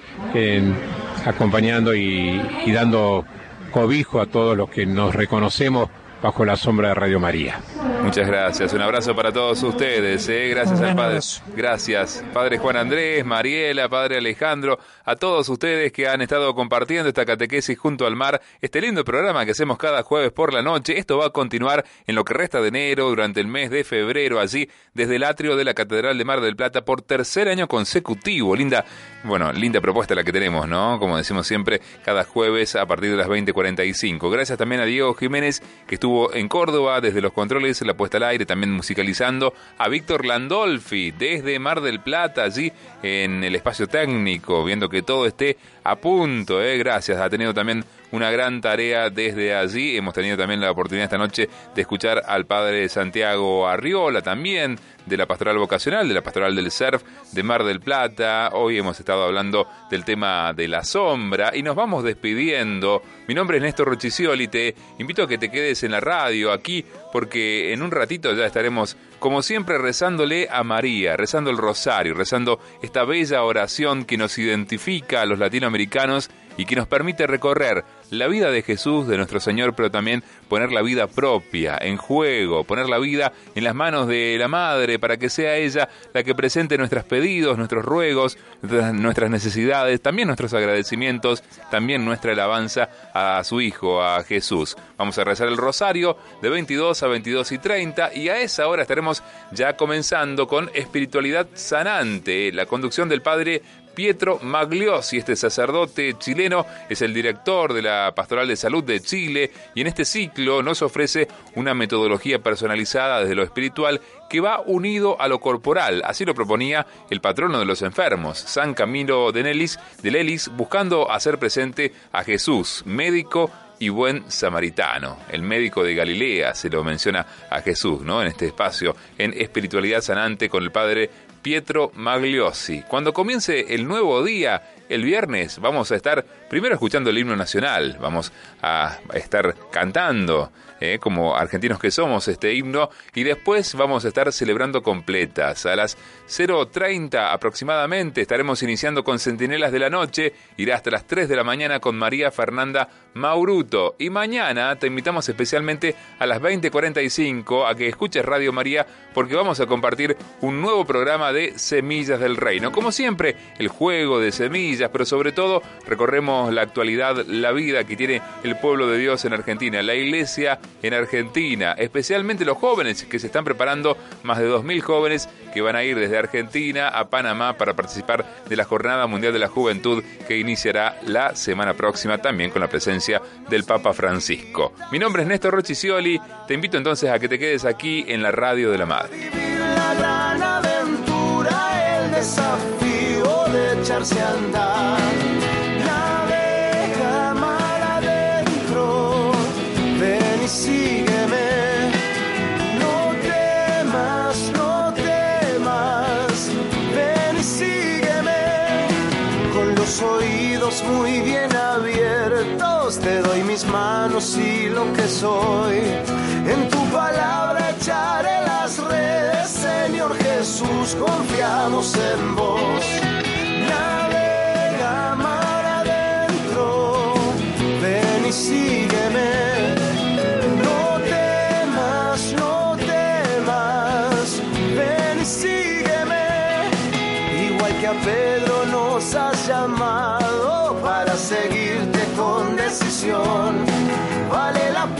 acompañando y, y dando cobijo a todos los que nos reconocemos bajo la sombra de Radio María. Muchas gracias. Un abrazo para todos ustedes. ¿eh? Gracias al Padre. Gracias, Padre Juan Andrés, Mariela, Padre Alejandro, a todos ustedes que han estado compartiendo esta catequesis junto al mar, este lindo programa que hacemos cada jueves por la noche. Esto va a continuar en lo que resta de enero, durante el mes de febrero, allí desde el atrio de la Catedral de Mar del Plata por tercer año consecutivo. Linda, bueno, linda propuesta la que tenemos, ¿no? Como decimos siempre, cada jueves a partir de las 20:45. Gracias también a Diego Jiménez que estuvo en Córdoba desde los controles, la puesta al aire, también musicalizando, a Víctor Landolfi desde Mar del Plata, allí en el espacio técnico, viendo que todo esté a punto, ¿eh? Gracias. Ha tenido también una gran tarea desde allí. Hemos tenido también la oportunidad esta noche de escuchar al padre Santiago Arriola también, de la pastoral vocacional, de la pastoral del surf, de Mar del Plata. Hoy hemos estado hablando del tema de la sombra y nos vamos despidiendo. Mi nombre es Néstor Rochicioli, te invito a que te quedes en la radio aquí porque en un ratito ya estaremos como siempre rezándole a María, rezando el rosario, rezando esta bella oración que nos identifica a los latinoamericanos y que nos permite recorrer la vida de Jesús, de nuestro Señor, pero también poner la vida propia en juego, poner la vida en las manos de la Madre para que sea ella la que presente nuestros pedidos, nuestros ruegos, nuestras necesidades, también nuestros agradecimientos, también nuestra alabanza a su Hijo, a Jesús. Vamos a rezar el rosario de 22 a 22 y 30 y a esa hora estaremos ya comenzando con espiritualidad sanante, la conducción del Padre Pietro Magliosi, este sacerdote chileno, es el director de la Pastoral de Salud de Chile y en este ciclo nos ofrece una metodología personalizada desde lo espiritual que va unido a lo corporal. Así lo proponía el patrono de los enfermos, San Camilo de Nelis, de Lelis, buscando hacer presente a Jesús, médico y buen samaritano. El médico de Galilea se lo menciona a Jesús, ¿no? En este espacio, en espiritualidad sanante con el padre Pietro Magliosi. Cuando comience el nuevo día, el viernes, vamos a estar primero escuchando el himno nacional, vamos a estar cantando, eh, como argentinos que somos, este himno, y después vamos a estar celebrando completas. A las 0.30 aproximadamente estaremos iniciando con Centinelas de la Noche, irá hasta las 3 de la mañana con María Fernanda Mauruto. Y mañana te invitamos especialmente a las 20.45 a que escuches Radio María porque vamos a compartir un nuevo programa de Semillas del Reino. Como siempre, el juego de semillas, pero sobre todo recorremos la actualidad, la vida que tiene el pueblo de Dios en Argentina, la iglesia en Argentina, especialmente los jóvenes que se están preparando, más de 2.000 jóvenes que van a ir desde Argentina a Panamá para participar de la Jornada Mundial de la Juventud que iniciará la semana próxima también con la presencia del Papa Francisco. Mi nombre es Néstor Rochicioli, te invito entonces a que te quedes aquí en la radio de la Madre. Desafío de echarse a andar. Navega mar adentro, ven y sígueme. No temas, no temas, ven y sígueme. Con los oídos muy bien abiertos, te doy mis manos y lo que soy. En tu palabra echaré redes, Señor Jesús, confiamos en vos. Navega mar adentro, ven y sígueme. No temas, no temas, ven y sígueme. Igual que a Pedro nos has llamado para seguirte con decisión. Vale la pena